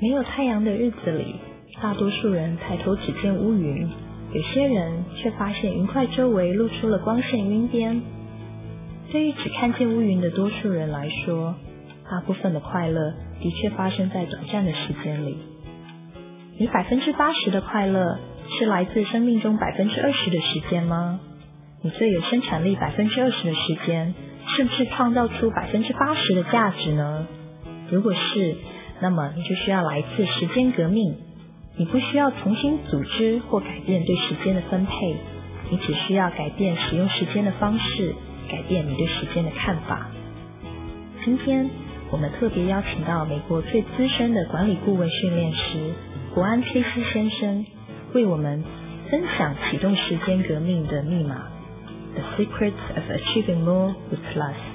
没有太阳的日子里，大多数人抬头只见乌云，有些人却发现云块周围露出了光线晕边。对于只看见乌云的多数人来说，大部分的快乐的确发生在短暂的时间里。你百分之八十的快乐是来自生命中百分之二十的时间吗？你最有生产力百分之二十的时间，是不是创造出百分之八十的价值呢？如果是，那么你就需要来一次时间革命。你不需要重新组织或改变对时间的分配，你只需要改变使用时间的方式，改变你对时间的看法。今天我们特别邀请到美国最资深的管理顾问训练师国安崔西先生，为我们分享启动时间革命的密码：The secrets of achieving more with less。